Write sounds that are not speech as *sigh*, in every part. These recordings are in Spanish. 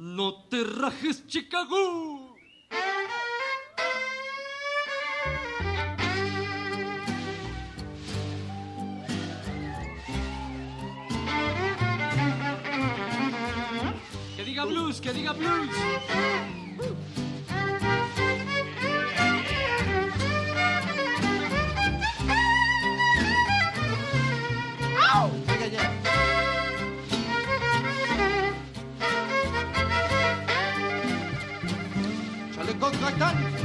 No te rajes, Chicago. Que diga blues, que diga blues. like that.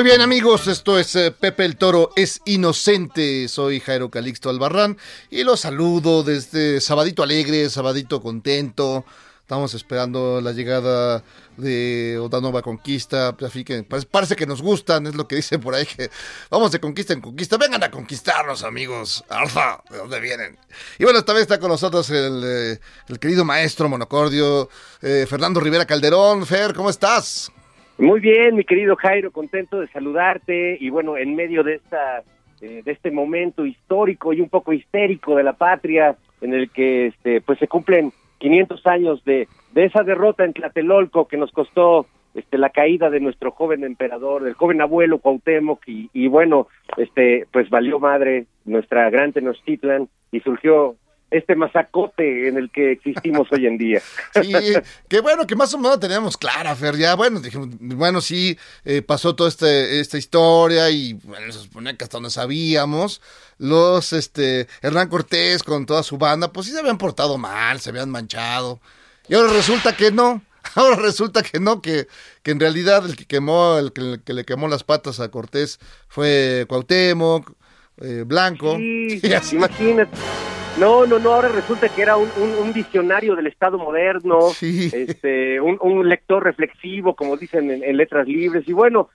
Muy bien amigos, esto es eh, Pepe el Toro es inocente, soy Jairo Calixto Albarrán y los saludo desde Sabadito Alegre, Sabadito Contento, estamos esperando la llegada de otra nueva conquista, que pues, parece que nos gustan, es lo que dicen por ahí, vamos de conquista en conquista, vengan a conquistarnos amigos, Arza, ¿de dónde vienen? Y bueno, esta vez está con nosotros el, eh, querido maestro monocordio, eh, Fernando Rivera Calderón, Fer, ¿cómo estás? Muy bien, mi querido Jairo, contento de saludarte y bueno, en medio de esta eh, de este momento histórico y un poco histérico de la patria en el que este pues se cumplen 500 años de de esa derrota en Tlatelolco que nos costó este la caída de nuestro joven emperador, el joven abuelo Cuauhtémoc y, y bueno, este pues valió madre nuestra gran Tenochtitlan y surgió este masacote en el que existimos hoy en día. *laughs* Sí, que bueno, que más o menos teníamos clara, Fer, ya, bueno, dijimos, bueno, sí, eh, pasó toda este, esta historia y bueno, se supone que hasta donde sabíamos, los, este, Hernán Cortés con toda su banda, pues sí se habían portado mal, se habían manchado, y ahora resulta que no, *laughs* ahora resulta que no, que, que en realidad el que quemó, el que, el que le quemó las patas a Cortés fue Cuauhtémoc, eh, Blanco, Sí, *laughs* y así. imagínate. No, no, no, ahora resulta que era un, un, un visionario del Estado moderno, Sí. este, un, un lector reflexivo, como dicen en, en Letras Libres, y bueno,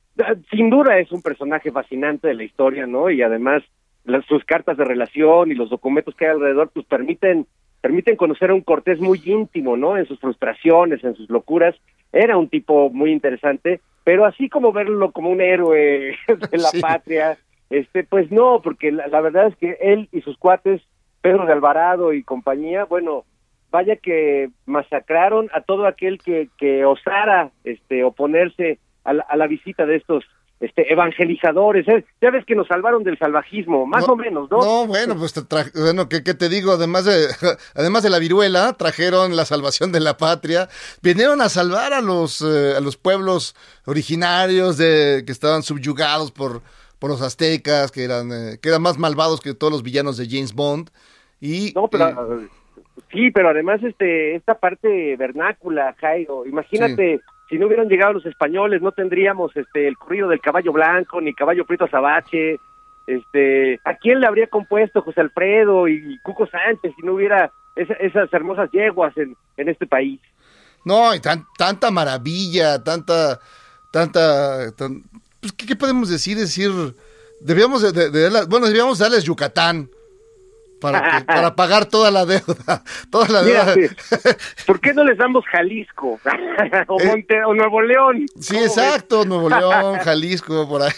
sin duda es un personaje fascinante de la historia, ¿no? Y además las, sus cartas de relación y los documentos que hay alrededor, pues permiten, permiten conocer a un Cortés muy íntimo, ¿no? En sus frustraciones, en sus locuras, era un tipo muy interesante, pero así como verlo como un héroe *laughs* de la Sí. patria, este, pues no, porque la, la verdad es que él y sus cuates, Pedro de Alvarado y compañía, bueno, vaya que masacraron a todo aquel que, que osara este, oponerse a la, a la visita de estos este evangelizadores, ¿eh? ya ves que nos salvaron del salvajismo, más o menos, ¿no? No, bueno, pues te tra- bueno, ¿qué, qué te digo? Además de, *laughs* además de la viruela, trajeron la salvación de la patria, vinieron a salvar a los, eh, a los pueblos originarios de, que estaban subyugados por, por los aztecas, que eran, eh, que eran más malvados que todos los villanos de James Bond. Y, No, pero eh, sí, pero además este esta parte vernácula, Jairo, imagínate si no hubieran llegado los españoles, no tendríamos este el corrido del caballo blanco ni caballo prieto azabache. Este, ¿a quién le habría compuesto José Alfredo y Cuco Sánchez si no hubiera esa- esas hermosas yeguas en, en este país? No, y tan- tanta maravilla, tanta, tanta, tan- pues, ¿qué, qué podemos decir? Decir, debíamos de, de- de bueno, debíamos darles Yucatán para, que- *laughs* para pagar toda la deuda, *laughs* toda la deuda. ¿por qué no les damos Jalisco *laughs* o, Eh, Monte- o Nuevo León? Sí, exacto, Nuevo León, Jalisco, por ahí.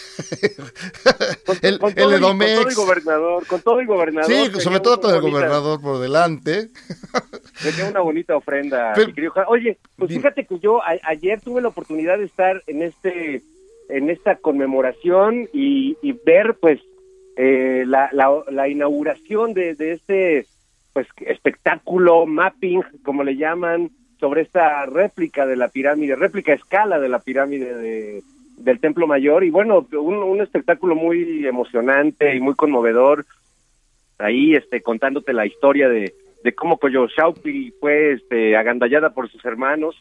Con, el con el todo, y- con todo el Edomex. gobernador, con todo el gobernador. Sí, sobre todo con el bonita- gobernador por delante. Sería una bonita ofrenda, Pero-. Oye, pues fíjate que yo a- ayer tuve la oportunidad de estar en este en esta conmemoración y, y ver pues eh, la, la, la inauguración de, de este pues espectáculo mapping como le llaman sobre esta réplica de la pirámide réplica escala de la pirámide de, del templo mayor. Y bueno un, espectáculo muy emocionante y muy conmovedor ahí este contándote la historia de, de cómo Coyolxauhqui fue este agandallada por sus hermanos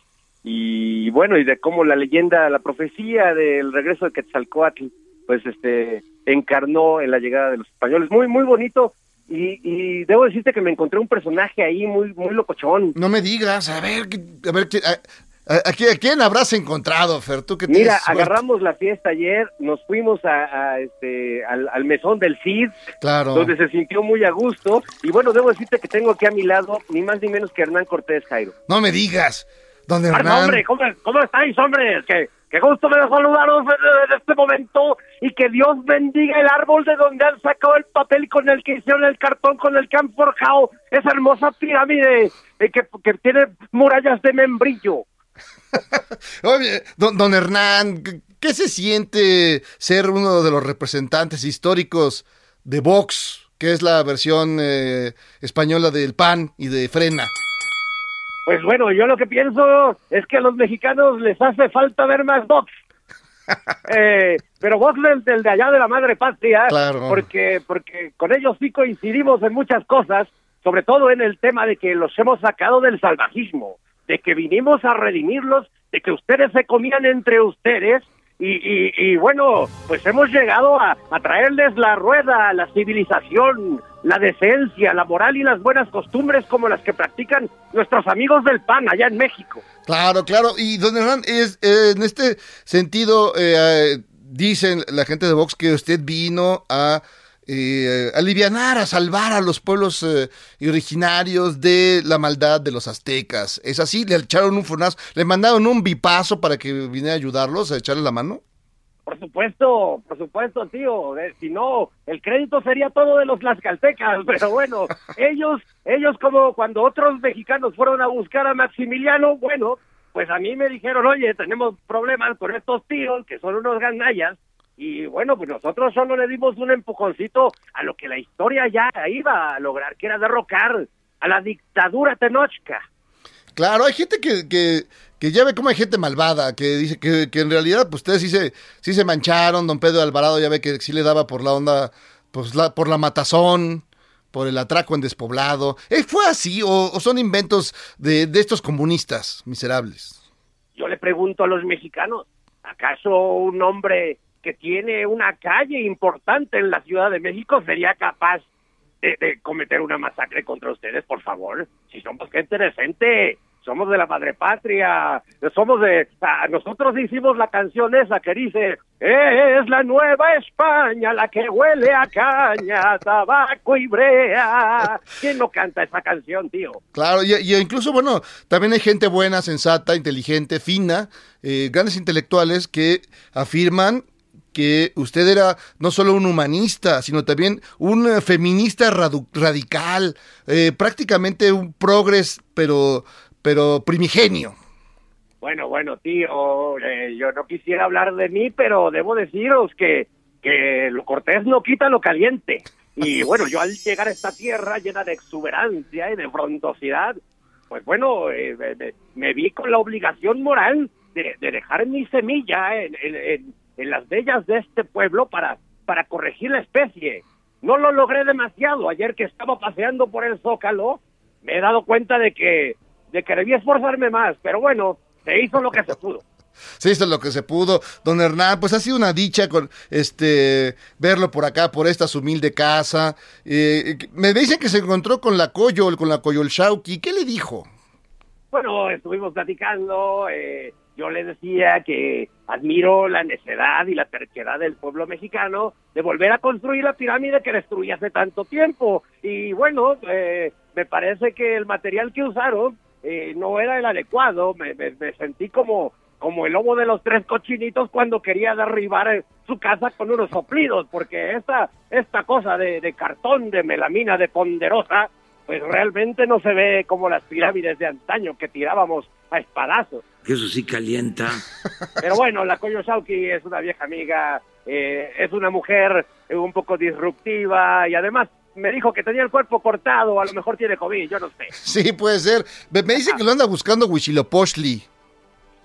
y bueno y de cómo la leyenda la profecía del regreso de Quetzalcóatl pues este encarnó en la llegada de los españoles muy muy bonito y, y debo decirte que me encontré un personaje ahí muy muy locochón No me digas, a ver, a ver, a, a- a quién- habrás encontrado, Fer? Tú que Mira, agarramos la fiesta ayer, nos fuimos a, este al, al mesón del CID, Claro. donde se sintió muy a gusto. Y bueno, debo decirte que tengo aquí a mi lado ni más ni menos que Hernán Cortés, Jairo. No me digas. Donde Ah, Hernán. hombre, ¿cómo, cómo estáis, hombres? Que, que gusto me da saludaros en, este momento y que Dios bendiga el árbol de donde han sacado el papel con el que hicieron el cartón, con el que han forjado esa hermosa pirámide eh, que, tiene murallas de membrillo. *laughs* Oye, don, don Hernán, ¿qué- ¿qué se siente ser uno de los representantes históricos de Vox, que es la versión eh, española del PAN y de Frena? Pues bueno, yo lo que pienso es que a los mexicanos les hace falta ver más Vox. *laughs* Eh, pero Vox del, del de allá de la madre patria, Claro. porque, porque con ellos sí coincidimos en muchas cosas, sobre todo en el tema de que los hemos sacado del salvajismo, de que vinimos a redimirlos, de que ustedes se comían entre ustedes. Y, y, y bueno, pues hemos llegado a, a traerles la rueda, la civilización, la decencia, la moral y las buenas costumbres como las que practican nuestros amigos del PAN allá en México. Claro, claro. Y don Hernán, es, eh, en este sentido, eh, eh, dicen la gente de Vox que usted vino a eh, a salvar a los pueblos eh, originarios de la maldad de los aztecas. ¿Es así? ¿Le echaron un fornazo? ¿Le mandaron un bipazo para que viniera a ayudarlos, a echarle la mano? Por supuesto, por supuesto, tío. Eh, si no, el crédito sería todo de los tlaxcaltecas. *laughs* Pero bueno, ellos, ellos como cuando otros mexicanos fueron a buscar a Maximiliano, bueno, pues a mí me dijeron, oye, tenemos problemas con estos tíos que son unos ganallas. Y bueno, pues nosotros solo le dimos un empujoncito a lo que la historia ya iba a lograr, que era derrocar a la dictadura tenochca. Claro, hay gente que, que, que ya ve cómo hay gente malvada, que dice que, que en realidad pues ustedes sí se, sí se mancharon, don Pedro Alvarado ya ve que sí le daba por la onda, pues la, por la matazón, por el atraco en despoblado. ¿Eh, ¿Fue así o, son inventos de, de estos comunistas miserables? Yo le pregunto a los mexicanos, ¿acaso un hombre que tiene una calle importante en la Ciudad de México sería capaz de, de cometer una masacre contra ustedes, por favor? Si somos gente decente, somos de la madre patria, somos de... ah, nosotros hicimos la canción esa que dice, es la nueva España la que huele a caña, tabaco y brea. ¿Quién no canta esa canción, tío? Claro, y, y incluso, bueno, también hay gente buena, sensata, inteligente, fina, eh, grandes intelectuales que afirman que usted era no solo un humanista, sino también un eh, feminista radical, eh, prácticamente un progres, pero, pero primigenio. Bueno, bueno, tío, eh, yo no quisiera hablar de mí, pero debo deciros que, que lo cortés no quita lo caliente. Y *laughs* bueno, yo al llegar a esta tierra llena de exuberancia y de frondosidad, pues bueno, eh, me, me vi con la obligación moral de, de dejar mi semilla en, en- en- en las bellas de este pueblo para, para corregir la especie. No lo logré demasiado. Ayer que estaba paseando por el Zócalo, me he dado cuenta de que, de que debía esforzarme más, pero bueno, se hizo lo que se pudo. Se hizo lo que se pudo. Don Hernán, pues ha sido una dicha con este verlo por acá, por esta su humilde casa. Eh, me dicen que se encontró con la Coyol, con la Coyol Shauki. ¿Qué le dijo? Bueno, estuvimos platicando, eh, yo le decía que admiro la necedad y la terquedad del pueblo mexicano de volver a construir la pirámide que destruí hace tanto tiempo. Y bueno, eh, me parece que el material que usaron eh, no era el adecuado, me, me- me sentí como, como el lobo de los tres cochinitos cuando quería derribar eh, su casa con unos soplidos, porque esta, esta cosa de, de cartón, de melamina, de ponderosa, pues realmente no se ve como las pirámides de antaño que tirábamos a espadazos. eso sí calienta. *laughs* Pero bueno, la Koyosauki es una vieja amiga, eh, es una mujer un poco disruptiva y además me dijo que tenía el cuerpo cortado, a lo mejor tiene COVID, yo no sé. *laughs* Sí, puede ser. Me, me dicen que lo anda buscando Huichilopochtli.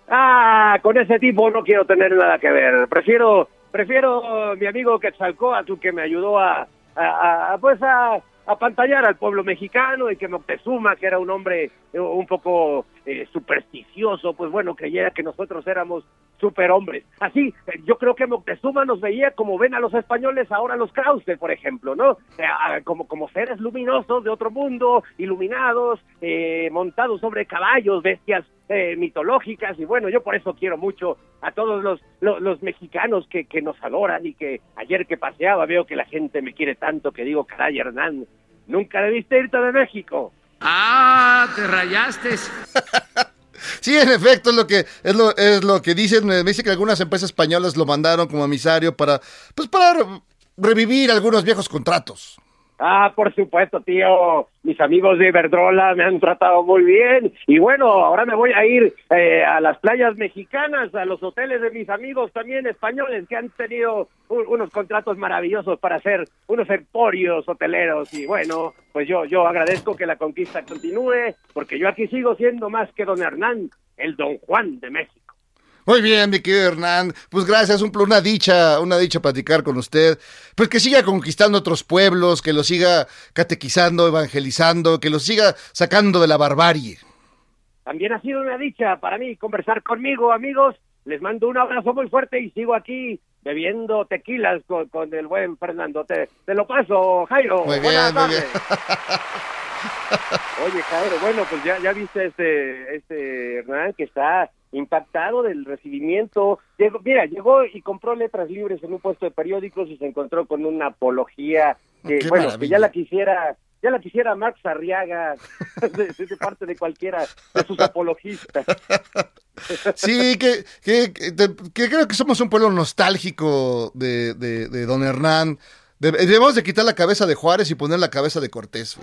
Ah, con ese tipo no quiero tener nada que ver. Prefiero, prefiero mi amigo Quetzalcóatl que me ayudó a, a, a, pues a, a pantallar al pueblo mexicano y que Moctezuma, que era un hombre eh, un poco eh, supersticioso, pues bueno, creyera que nosotros éramos superhombres. Así, eh, yo creo que Moctezuma nos veía como ven a los españoles ahora los Krause, por ejemplo, ¿no? Eh, como, como seres luminosos de otro mundo, iluminados, eh, montados sobre caballos, bestias eh, mitológicas, y bueno, yo por eso quiero mucho a todos los, los, los mexicanos que, que nos adoran y que ayer que paseaba veo que la gente me quiere tanto que digo, caray, Hernán, nunca debiste irte de México. Ah, te rayaste. *laughs* Sí, en efecto, es lo que es lo, es lo que dicen. Me dice que algunas empresas españolas lo mandaron como emisario para, pues para revivir algunos viejos contratos. Ah, por supuesto, tío. Mis amigos de Iberdrola me han tratado muy bien. Y bueno, ahora me voy a ir eh, a las playas mexicanas, a los hoteles de mis amigos también españoles que han tenido un- unos contratos maravillosos para hacer unos emporios hoteleros. Y bueno, pues yo, yo agradezco que la conquista continúe, porque yo aquí sigo siendo más que don Hernán, el don Juan de México. Muy bien, mi querido Hernán. Pues gracias, un, una dicha, una dicha platicar con usted. Pues que siga conquistando otros pueblos, que los siga catequizando, evangelizando, que los siga sacando de la barbarie. También ha sido una dicha para mí conversar conmigo, amigos. Les mando un abrazo muy fuerte y sigo aquí bebiendo tequilas con, con el buen Fernando. Te, te lo paso, Jairo. Muy Buenas bien, muy tardes. Oye, Jairo, bueno, pues ya, ya viste este, este Hernán que está impactado del recibimiento. Llegó, mira, llegó y compró letras libres en un puesto de periódicos y se encontró con una apología que, Qué bueno, que ya la quisiera, ya la quisiera Max Arriaga *laughs* de, de parte de cualquiera de sus apologistas. Sí, que, que, que- que creo que somos un pueblo nostálgico de, de, de don Hernán. De- debemos de quitar la cabeza de Juárez y poner la cabeza de Cortés.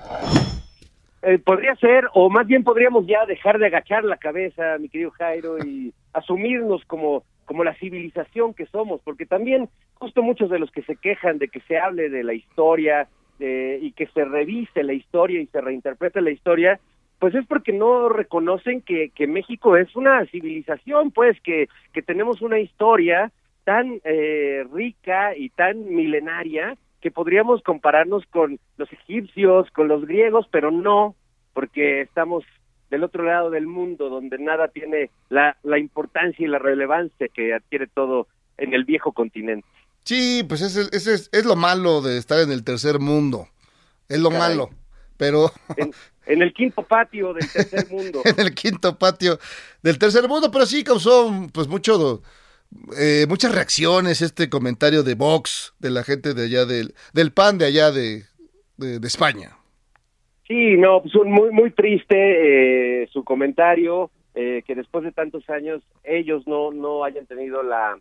Eh, podría ser, o más bien podríamos ya dejar de agachar la cabeza, mi querido Jairo, y asumirnos como, como la civilización que somos, porque también justo muchos de los que se quejan de que se hable de la historia eh, y que se revise la historia y se reinterprete la historia, pues es porque no reconocen que, que México es una civilización, pues que, que tenemos una historia tan eh, rica y tan milenaria que podríamos compararnos con los egipcios, con los griegos, pero no, porque estamos del otro lado del mundo, donde nada tiene la, la importancia y la relevancia que adquiere todo en el viejo continente. Sí, pues ese, ese es, es lo malo de estar en el tercer mundo. Es lo Caray. malo. Pero En, en el quinto patio del tercer mundo. *laughs* en el quinto patio del tercer mundo, pero sí causó pues mucho eh, muchas reacciones este comentario de Vox, de la gente de allá del, del PAN de allá de, de, España. Sí, no, pues un- muy muy triste eh, su comentario, eh, que después de tantos años ellos no no hayan tenido la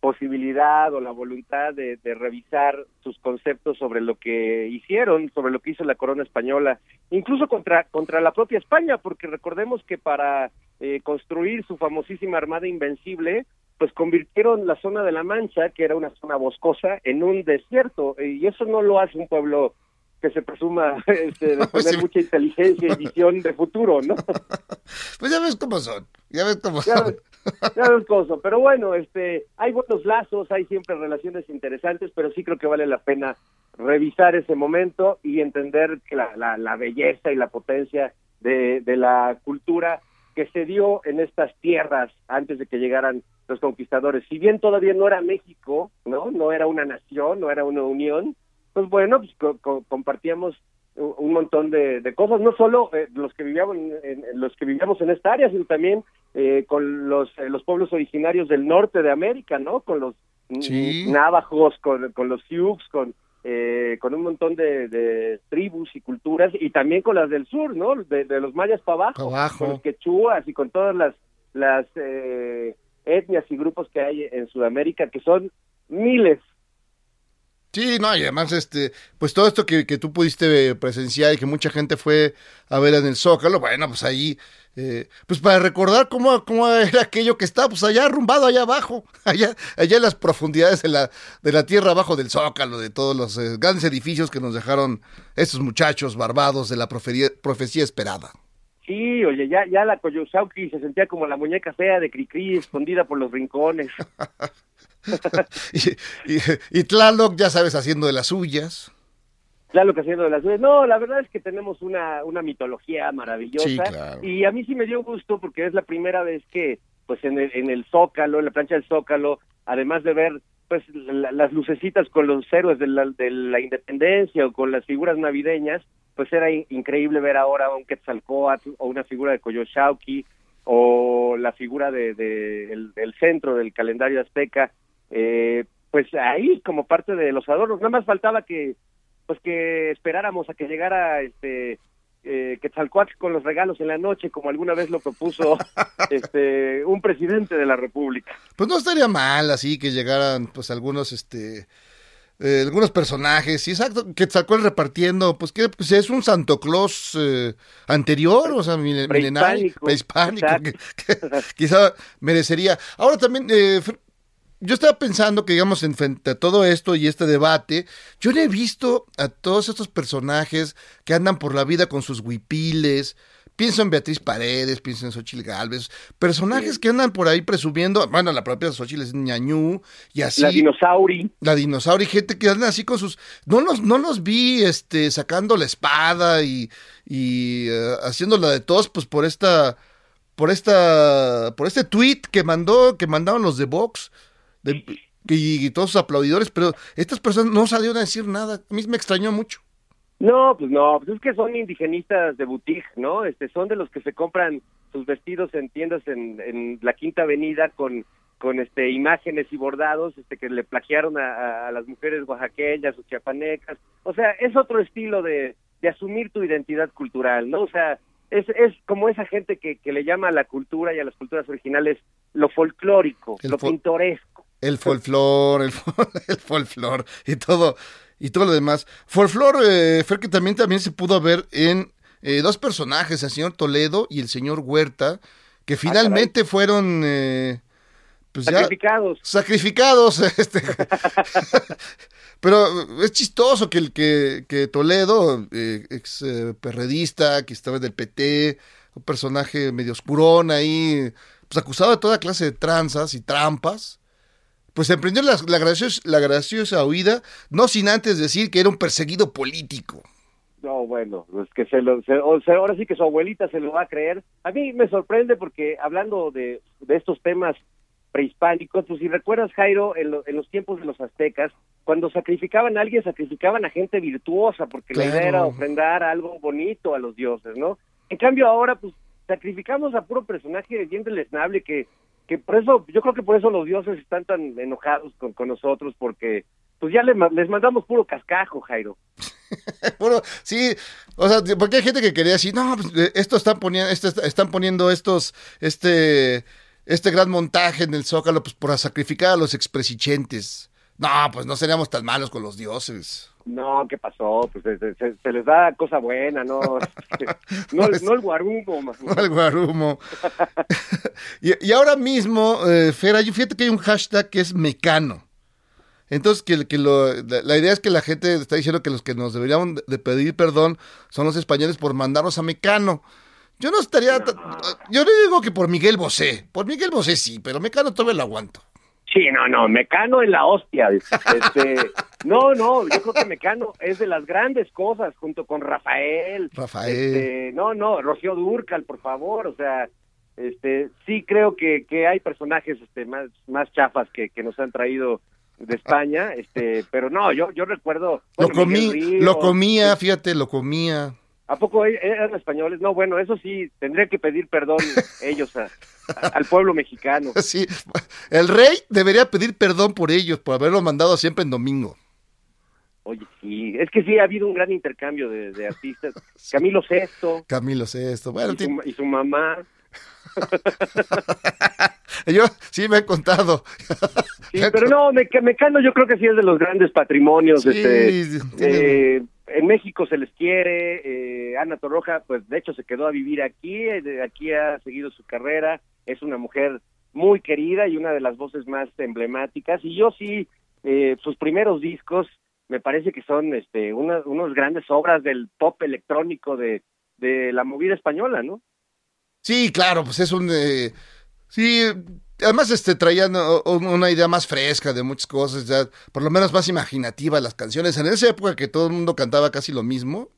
posibilidad o la voluntad de, de, revisar sus conceptos sobre lo que hicieron, sobre lo que hizo la corona española, incluso contra, contra la propia España, porque recordemos que para eh, construir su famosísima Armada Invencible, pues convirtieron la zona de la Mancha, que era una zona boscosa, en un desierto, y eso no lo hace un pueblo que se presuma *laughs* este, de *laughs* tener mucha inteligencia y visión de futuro, ¿no? *laughs* Pues ya ves cómo son, ya ves cómo son. Ya ves cómo son, pero bueno, este, hay buenos lazos, hay siempre relaciones interesantes, pero sí creo que vale la pena revisar ese momento y entender que la, la, la belleza y la potencia de, de la cultura que se dio en estas tierras antes de que llegaran los conquistadores. Si bien todavía no era México, ¿no? No era una nación, no era una unión, pues bueno, pues co co compartíamos un montón de, de, cosas, no solo eh, los que vivíamos en, en, los que vivíamos en esta área, sino también eh, con los eh, los pueblos originarios del norte de América, ¿no? Con los sí. navajos, con, con los sioux, con eh, con un montón de, de, tribus y culturas y también con las del sur, ¿no? De, de los mayas para abajo, pa abajo, con los quechuas y con todas las las eh, etnias y grupos que hay en Sudamérica que son miles Sí, no, y además, este, pues todo esto que, que, tú pudiste presenciar y que mucha gente fue a ver en el Zócalo, bueno, pues ahí, eh, pues para recordar cómo, cómo era aquello que está, pues allá arrumbado, allá abajo, *laughs* allá, allá en las profundidades de la, de la tierra abajo del Zócalo, de todos los eh, grandes edificios que nos dejaron estos muchachos barbados de la profecía esperada. Sí, oye, ya, ya la Coyosauki se sentía como la muñeca fea de Cricri escondida por los rincones. *laughs* y, y, y, Tlaloc, ya sabes, haciendo de las suyas. Tlaloc haciendo de las suyas. No, la verdad es que tenemos una, una mitología maravillosa. Sí, claro. Y a mí sí me dio gusto porque es la primera vez que, pues en el, en el Zócalo, en la plancha del Zócalo, además de ver pues la, las lucecitas con los héroes de la, de la independencia o con las figuras navideñas, pues era in increíble ver ahora un Quetzalcóatl o una figura de Coyoshauqui o la figura de, de el, del centro del calendario azteca, eh, pues ahí como parte de los adornos. Nada más faltaba que pues que esperáramos a que llegara este eh, Quetzalcoatl con los regalos en la noche, como alguna vez lo propuso *laughs* este un presidente de la República. Pues no estaría mal así que llegaran pues algunos este eh, algunos personajes, sí, exacto, Quetzalcoatl repartiendo, pues que pues es un Santo Claus eh, anterior, o sea, milenario, prehispánico, que, que, *laughs* quizá merecería. Ahora también, eh, yo estaba pensando que, digamos, en frente a todo esto y este debate, yo no he visto a todos estos personajes que andan por la vida con sus huipiles, Pienso en Beatriz Paredes, pienso en Xochitl Galvez, personajes sí. que andan por ahí presumiendo, bueno, la propia Xochitl es ñañú y así. La dinosauri. La dinosauri, gente que anda así con sus, no los, no los vi, este, sacando la espada y, y uh, haciéndola de todos, pues por esta, por esta, por este tweet que mandó, que mandaron los de Vox, de, y, y todos sus aplaudidores, pero estas personas no salieron a decir nada, a mí me extrañó mucho. No, pues no, pues es que son indigenistas de boutique, ¿no? Este, son de los que se compran sus vestidos en tiendas en, en la Quinta Avenida con con este imágenes y bordados este que le plagiaron a, a las mujeres oaxaqueñas o chiapanecas. O sea, es otro estilo de, de asumir tu identidad cultural, ¿no? O sea, es, es como esa gente que, que le llama a la cultura y a las culturas originales lo folclórico, el lo pintoresco. El folclor, el, *laughs* el folclor y todo y todo lo demás. Folklore eh, fue que también, también se pudo ver en eh, dos personajes, el señor Toledo y el señor Huerta, que finalmente ah, fueron eh, pues sacrificados. Ya, sacrificados. *laughs* Este, *laughs* pero es chistoso que el que, que Toledo, eh, ex perredista, que estaba del PT, un personaje medio oscurón ahí, pues acusado de toda clase de tranzas y trampas pues emprendió la, la, graciosa, la graciosa huida, no sin antes decir que era un perseguido político. No, bueno, es que se lo, se, o sea, ahora sí que su abuelita se lo va a creer. A mí me sorprende porque hablando de, de estos temas prehispánicos, pues si recuerdas, Jairo, en, lo, en, los tiempos de los aztecas, cuando sacrificaban a alguien, sacrificaban a gente virtuosa, porque claro. la idea era ofrendar algo bonito a los dioses, ¿no? En cambio ahora, pues, sacrificamos a puro personaje bien deleznable que que por eso, yo creo que por eso los dioses están tan enojados con, con nosotros, porque pues ya les, les mandamos puro cascajo, Jairo. *laughs* puro, sí, o sea, porque hay gente que quería decir, no, pues esto están poniendo, esto están poniendo estos, este, este gran montaje en el Zócalo pues, por sacrificar a los expresichentes. No, pues no seríamos tan malos con los dioses. No, ¿qué pasó? Pues se, se- se les da cosa buena, ¿no? *laughs* no, no el guarumo, man. No el guarumo. *laughs* y, y ahora mismo, eh, Fera, yo fíjate que hay un hashtag que es mecano. Entonces, que, que lo- la, la idea es que la gente está diciendo que los que nos deberían de- pedir perdón son los españoles por mandarnos a Mecano. Yo no estaría... ta- Yo no digo que por Miguel Bosé. Por Miguel Bosé sí, pero Mecano todavía lo aguanto. Sí, no, no, Mecano en la hostia. Este, *laughs* no, no, yo creo que Mecano es de las grandes cosas, junto con Rafael. Rafael. Este, no, no, Rocío Durcal, por favor, o sea, este, sí creo que, que hay personajes este, más, más chafas que, que nos han traído de España, este, pero no, yo, yo recuerdo. Lo comí, lo comía, fíjate, lo comía. ¿A poco e- eran españoles? No, bueno, eso sí, tendría que pedir perdón *laughs* ellos a- a- al pueblo mexicano. *laughs* Sí, el rey debería pedir perdón por ellos, por haberlo mandado siempre en domingo. Oye, sí, es que sí ha habido un gran intercambio de, de artistas. *laughs* Camilo Sesto Camilo Sesto. Bueno, y, su, y su mamá. yo sí me han contado. Sí, pero no, Meca- Mecano yo creo que sí es de los grandes patrimonios. Sí, este, eh, en México se les quiere. eh, Ana Torroja, pues de hecho se quedó a vivir aquí. eh, aquí ha seguido su carrera. Es una mujer muy querida y una de las voces más emblemáticas. Y yo sí, eh, sus primeros discos me parece que son este, una, unos grandes obras del pop electrónico de, de la movida española, ¿no? Sí, claro, pues es un... eh, sí, además este, traían una idea más fresca de muchas cosas, ya, por lo menos más imaginativa las canciones. En esa época que todo el mundo cantaba casi lo mismo,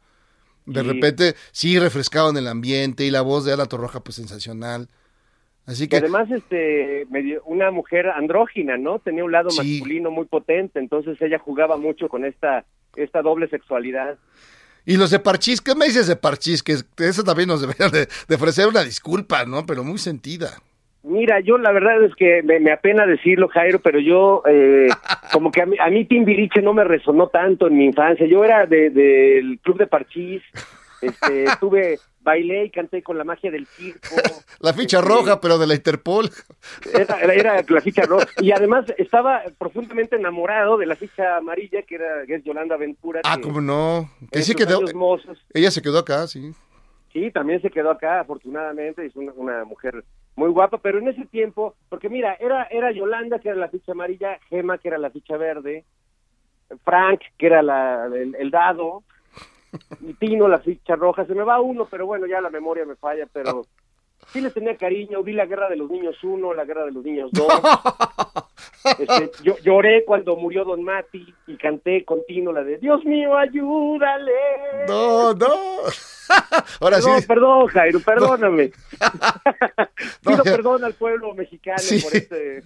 de Sí. repente sí refrescaban el ambiente y la voz de Ana Torroja pues sensacional. Así que... además, este, medio- una mujer andrógina, ¿no? Tenía un lado Sí. masculino muy potente, entonces ella jugaba mucho con esta, esta doble sexualidad. Y los de Parchís, ¿qué me dices de Parchís? Que eso también nos deberían de, de ofrecer una disculpa, ¿no? Pero muy sentida. Mira, yo la verdad es que me, me apena decirlo, Jairo, pero yo, eh, *laughs* como que a mí, a mí Timbiriche no me resonó tanto en mi infancia. Yo era de- del club de Parchís, este, *laughs* tuve, bailé y canté con la magia del circo. *laughs* La ficha Este, roja, pero de la Interpol. Era, era- era la ficha roja. Y además estaba profundamente enamorado de la ficha amarilla, que era que es Yolanda Ventura. Ah, cómo no. Que sí quedó. mozos, Ella se quedó acá, sí. Sí, también se quedó acá, afortunadamente, es una, una mujer muy guapa, pero en ese tiempo, porque mira, era, era Yolanda, que era la ficha amarilla, Gema, que era la ficha verde, Frank, que era la, el, dado, y Tino, la ficha roja, se me va uno, pero bueno, ya la memoria me falla, pero *laughs* sí les tenía cariño, vi la Guerra de los Niños 1, la Guerra de los Niños 2, *laughs* este, yo lloré cuando murió Don Mati y canté con Tino la de Dios mío, ayúdale. No, no. *laughs* Ahora Perdón, sí. perdón, Jairo, perdóname. *laughs* No, Pido perdón al pueblo mexicano Sí. por este.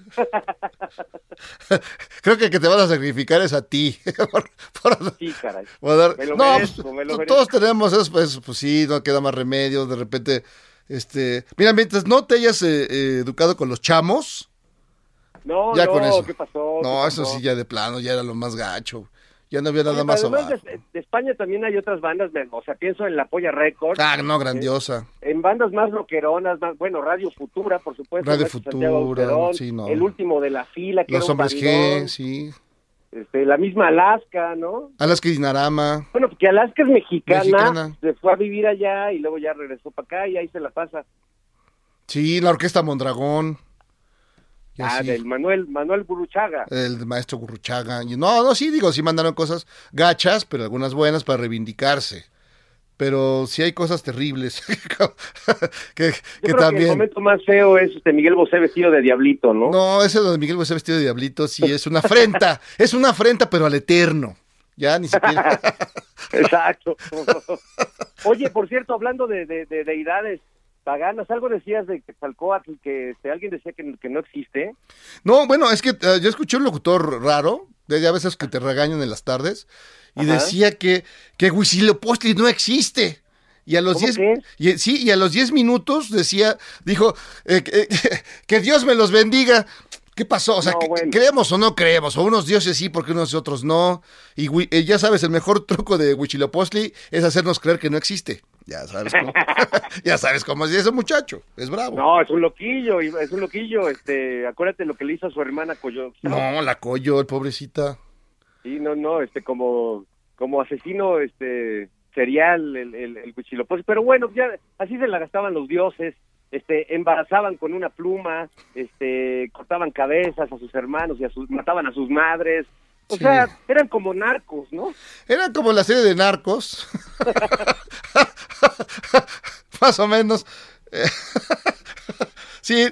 Creo que el que te van a sacrificar es a ti. Por- por- Sí, caray. por dar- Me lo No, merezco, pues, me lo merezco. todos tenemos eso, pues, pues sí, no queda más remedio. De repente, este. Mira, mientras no te hayas eh, eh, educado con los chamos, No, ya no, con eso. ¿qué pasó? No, ¿Qué eso pasó? sí, ya de plano, ya era lo más gacho. Ya no había nada más además de, de España también hay otras bandas, o sea, pienso en La Polla Records, Ah, no, grandiosa. en bandas más rockeronas, más, bueno, Radio Futura, por supuesto. Radio Futura, Austerón, sí, no. El último de la fila, que Los era un hombres bandón, G, sí. Este, la misma Alaska, ¿no? Alaska y Dinarama. Bueno, porque Alaska es mexicana, Mexicana. se fue a vivir allá y luego ya regresó para acá y ahí se la pasa. Sí, la orquesta Mondragón. Ah, del Manuel, Manuel Buruchaga. el maestro Gurruchaga. Y no, no, sí, digo, sí mandaron cosas gachas, pero algunas buenas para reivindicarse. Pero sí hay cosas terribles *laughs* que, Yo que creo que el también. momento más feo es este Miguel Bosé vestido de diablito, ¿no? No, ese de Miguel Bosé vestido de diablito sí es una afrenta. *laughs* es una afrenta, pero al eterno. Ya ni siquiera. *laughs* Exacto. Oye, por cierto, hablando de, de, de deidades paganas, algo decías de Quetzalcóatl, que este, alguien decía que, que no existe. No, bueno, es que eh, yo escuché un locutor raro, de a veces que te regañan en las tardes, y Ajá. decía que, que Huitzilopochtli no existe. Y a los ¿Cómo 10 crees? y, sí, y a los 10 minutos decía, dijo, eh, que, *laughs* que Dios me los bendiga. ¿Qué pasó? O sea, No, que- bueno. ¿creemos o no creemos? O unos dioses sí, porque unos otros no. Y eh, ya sabes, el mejor *laughs* truco de Huitzilopochtli es hacernos creer que no existe. Ya sabes cómo. *laughs* ya sabes cómo es ese muchacho. Es bravo. No, es un loquillo, es un loquillo. Este, acuérdate lo que le hizo a su hermana Coyo. No, la Coyo, el pobrecita. Sí, no, no, este, como, como asesino, este, serial, el, el, el. Pero bueno, ya así se la gastaban los dioses, este, embarazaban con una pluma, este, cortaban cabezas a sus hermanos y a sus, mataban a sus madres. O Sí. sea, eran como narcos, ¿no? Era como la serie de Narcos. *laughs* Más o menos. *laughs* sí,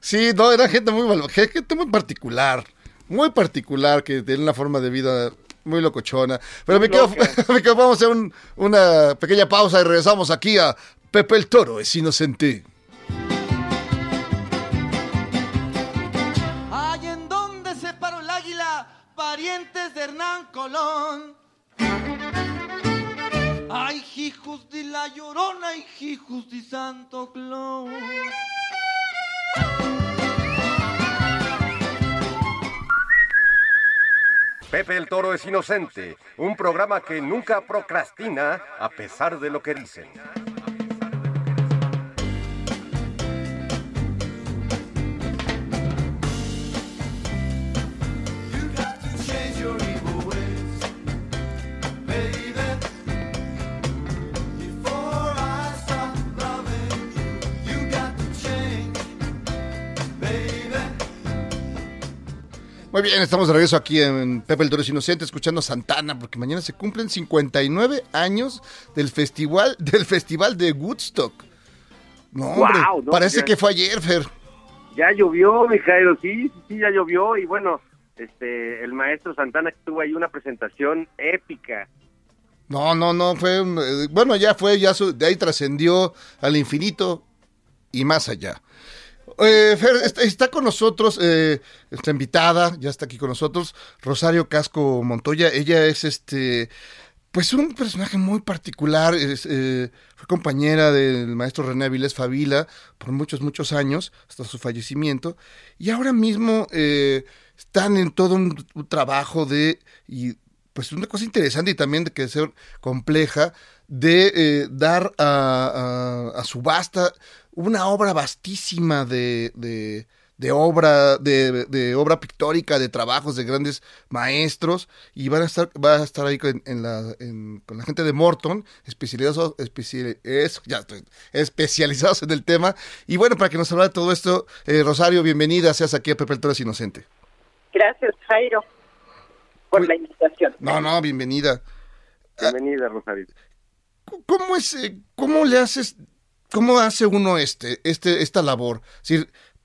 sí, no, era gente muy gente muy particular. Muy particular, que tiene una forma de vida muy locochona. Pero me quedo, *laughs* me quedo- vamos a hacer un- una pequeña pausa y regresamos aquí a Pepe el Toro, es inocente. Parientes de Hernán Colón. Ay, hijos de la llorona, y hijos de Santo Claus. Pepe el Toro es inocente, un programa que nunca procrastina a pesar de lo que dicen. Muy bien, estamos de regreso aquí en Pepe el Toro es Inocente, escuchando a Santana, porque mañana se cumplen 59 años del festival, *laughs* del festival de Woodstock. No, hombre, no, parece ya- que fue ayer, Fer. Ya llovió, Mijailo, sí, sí, sí, ya llovió. Y bueno, este, el maestro Santana tuvo ahí una presentación épica. No, no, no, fue, eh, bueno, ya fue, ya su- de ahí trascendió al infinito y más allá. Eh, Fer, está, está con nosotros, eh, esta invitada, ya está aquí con nosotros, Rosario Casco Montoya. Ella es este, pues un personaje muy particular. es, eh, fue compañera del maestro René Avilés Favila por muchos, muchos años, hasta su fallecimiento. Y ahora mismo eh, están en todo un, trabajo de, y pues una cosa interesante y también de que ser compleja, de dar a- a subasta una obra vastísima de, de, de obra, de, de obra pictórica, de trabajos de grandes maestros, y van a estar, va a estar ahí con, en la, en- con la gente de Morton, especializados, especi- eso, ya estoy, especializados en el tema. Y bueno, para que nos hable de todo esto, eh, Rosario, bienvenida, seas aquí a Pepe el Toro es Inocente. Gracias, Jairo, por Uy. la invitación. No, no, bienvenida. Bienvenida, Rosario. ¿Cómo es, eh, cómo le haces, cómo hace uno este, este, esta labor?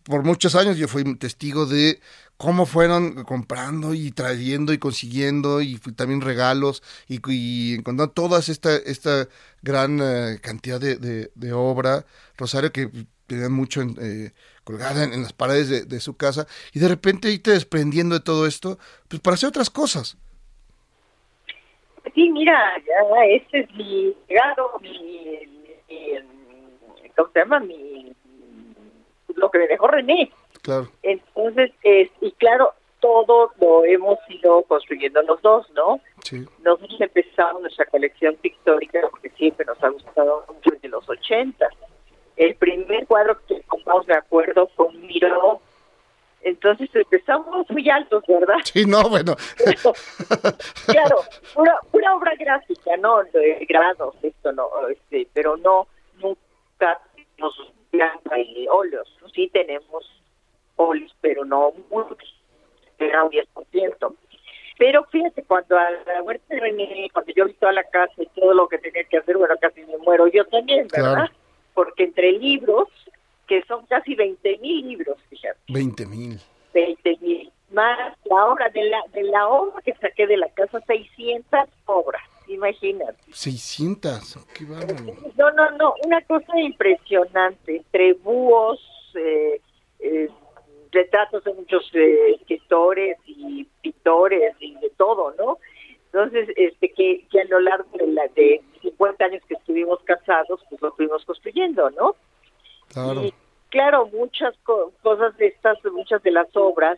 Por muchos años yo fui testigo de cómo fueron comprando y trayendo y consiguiendo y también regalos y, encontrando toda esta, esta gran eh, cantidad de, obra, Rosario, que tenían mucho en, eh, colgada en, las paredes de, su casa y de repente irte desprendiendo de todo esto, pues para hacer otras cosas. Sí, mira, ese es mi legado, mi- ¿cómo se llama? Mi, lo que me dejó René. Claro. Entonces, es, y claro, todo lo hemos ido construyendo los dos, ¿no? Sí. Nosotros empezamos nuestra colección pictórica porque siempre nos ha gustado mucho desde los 80. El primer cuadro que compramos, me acuerdo, fue un Miró. Entonces empezamos muy altos, ¿verdad? Sí, no, bueno. *laughs* claro, una, una obra gráfica, no de grados, esto no, este, pero no, nunca y óleos. Sí tenemos óleos, pero no muchos, era un 10%. Pero fíjate, cuando a la muerte de René, cuando yo vi toda la casa y todo lo que tenía que hacer, bueno, casi me muero yo también, ¿verdad? Claro. Porque entre libros, que son casi 20 mil libros, fíjate. 20 mil. 20 mil más la obra de la de la obra que saqué de la casa 600 imagínate 600. Qué bárbaro. no no no una cosa impresionante entre búhos eh, eh, retratos de muchos eh, escritores y pintores y de todo no entonces este que, que a lo largo de la de 50 años que estuvimos casados pues lo fuimos construyendo no Claro. y claro, muchas co- cosas de estas, muchas de las obras,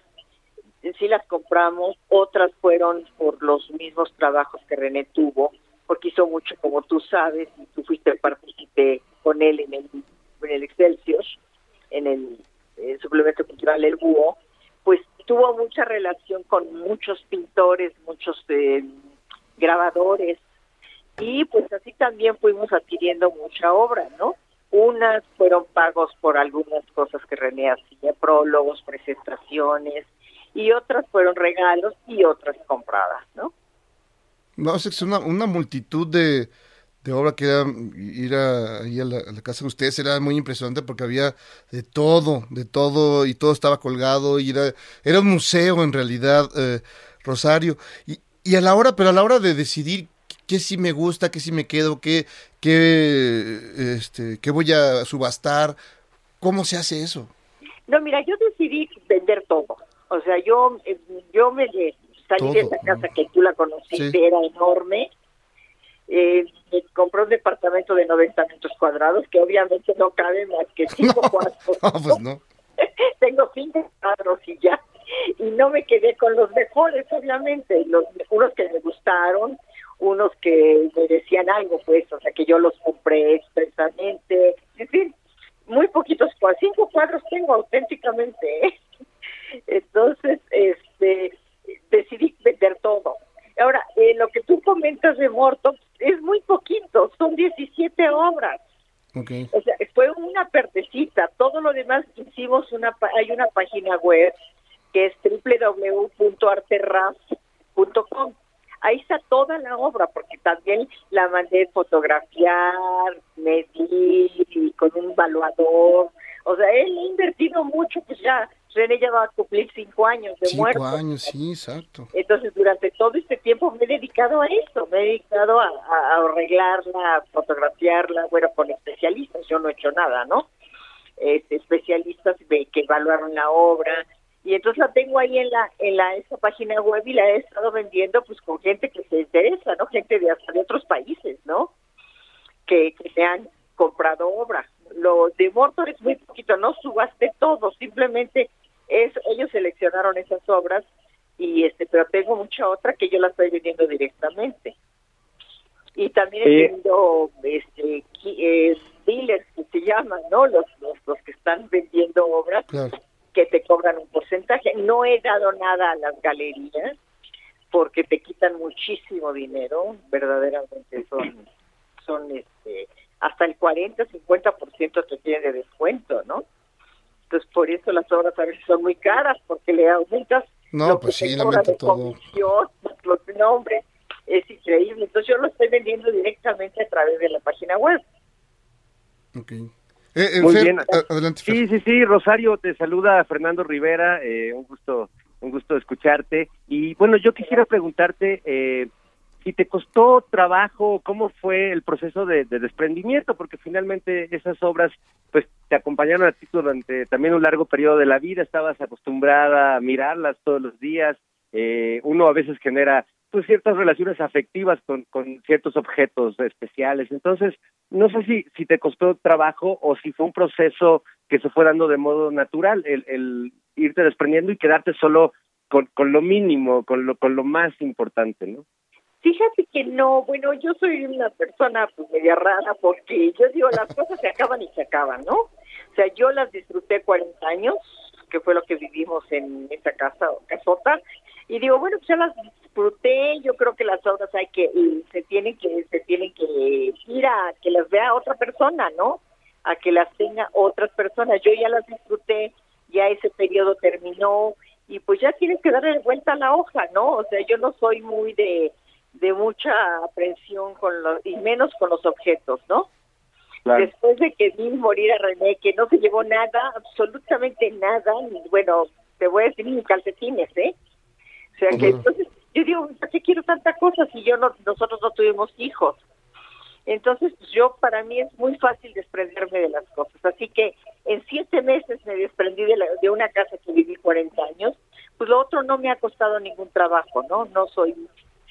sí las compramos, otras fueron por los mismos trabajos que René tuvo, porque hizo mucho, como tú sabes, y tú fuiste partícipe con él en el, en el Excelsior, en el, eh, suplemento cultural El Búho, pues tuvo mucha relación con muchos pintores, muchos eh, grabadores, y pues así también fuimos adquiriendo mucha obra, ¿no? Unas fueron pagos por algunas cosas que René hacía, prólogos, presentaciones, y otras fueron regalos y otras compradas, ¿no? No, es una, una multitud de, de obra que era ir a, a, la, casa de ustedes era muy impresionante porque había de todo, de todo y todo estaba colgado y era, era un museo en realidad, eh, Rosario. Y, y a la hora, pero a la hora de decidir qué sí me gusta, qué sí me quedo, qué, qué, este, qué voy a subastar, ¿cómo se hace eso? No, mira, yo decidí vender todo. O sea, yo, eh, yo me salí de esa casa que tú la conociste, era enorme. Eh, me compré un departamento de 90 metros cuadrados que obviamente no cabe más que *laughs* cinco cuartos. no, pues no. *laughs* Tengo cinco cuadros y ya. Y no me quedé con los mejores, obviamente. Los, unos que me gustaron, unos que me decían algo, pues, o sea, que yo los compré expresamente. En fin, muy poquitos cuadros. Cinco cuadros tengo auténticamente. ¿eh? Entonces, este, decidí vender todo. Ahora, eh, lo que tú comentas de Morto es muy poquito, son 17 obras. Okay. O sea, fue una pertecita. Todo lo demás hicimos una, hay una página web que es www.arterras.com. Ahí está toda la obra, porque también la mandé fotografiar, medir y con un evaluador. O sea, él ha invertido mucho, pues ya René ya va a cumplir cinco años de cinco muerto. Cinco años, sí, exacto. Entonces, durante todo este tiempo me he dedicado a esto, me he dedicado a, a, arreglarla, a fotografiarla, bueno, con especialistas, yo no he hecho nada, ¿no? Este, especialistas que evaluaron la obra, y entonces la tengo ahí en la en la esa página web y la he estado vendiendo pues con gente que se interesa, ¿no? Gente de hasta de otros países, ¿no? Que, que me han comprado obra. Lo de Mortor es muy poquito, no subaste todo, simplemente es, ellos seleccionaron esas obras y este pero tengo mucha otra que yo la estoy vendiendo directamente. Y también he tenido este eh, dealers que se llaman no los, los, los que están vendiendo obras claro. que te cobran un porcentaje. No he dado nada a las galerías porque te quitan muchísimo dinero. Verdaderamente son son este hasta el 40 50% te tienen de descuento no entonces por eso las obras a veces son muy caras porque le aumentas no lo pues que sí te la cobran mete de todo comisión *laughs* lo que no hombre es increíble entonces yo lo estoy vendiendo directamente a través de la página web okay. eh, eh, Muy Fer, bien. adelante Fer. Sí, sí, sí, Rosario, te saluda Fernando Rivera, eh, un gusto, un gusto escucharte. Y bueno, yo quisiera preguntarte eh, si te costó trabajo, cómo fue el proceso de, de, desprendimiento, porque finalmente esas obras, pues, te acompañaron a ti durante también un largo periodo de la vida, estabas acostumbrada a mirarlas todos los días. Eh, uno a veces genera pues ciertas relaciones afectivas con, con ciertos objetos especiales. Entonces, no sé si, si te costó trabajo o si fue un proceso que se fue dando de modo natural, el, el irte desprendiendo y quedarte solo con, con lo mínimo, con lo, con lo más importante, ¿no? Fíjate que no, bueno, yo soy una persona pues media rara porque yo digo, las cosas se acaban y se acaban, ¿no? O sea, yo las disfruté 40 años, que fue lo que vivimos en esa casa o casota, y digo, bueno, pues ya las disfruté, yo creo que las obras hay que, se tienen que, se tienen que ir a que las vea otra persona, ¿no? A que las tenga otras personas. Yo ya las disfruté, ya ese periodo terminó, y pues ya tienes que darle vuelta a la hoja, ¿no? O sea, yo no soy muy de, de mucha aprensión con los, y menos con los objetos, ¿no? Claro. Después de que vi morir a René, que no se llevó nada, absolutamente nada, ni, bueno, te voy a decir ni calcetines, ¿eh? O sea que entonces yo digo, ¿para qué quiero tanta cosa si yo no, nosotros no tuvimos hijos? Entonces, pues, yo para mí es muy fácil desprenderme de las cosas. Así que en siete meses me desprendí de, la- de una casa que viví 40 años. Pues lo otro no me ha costado ningún trabajo, ¿no? No soy.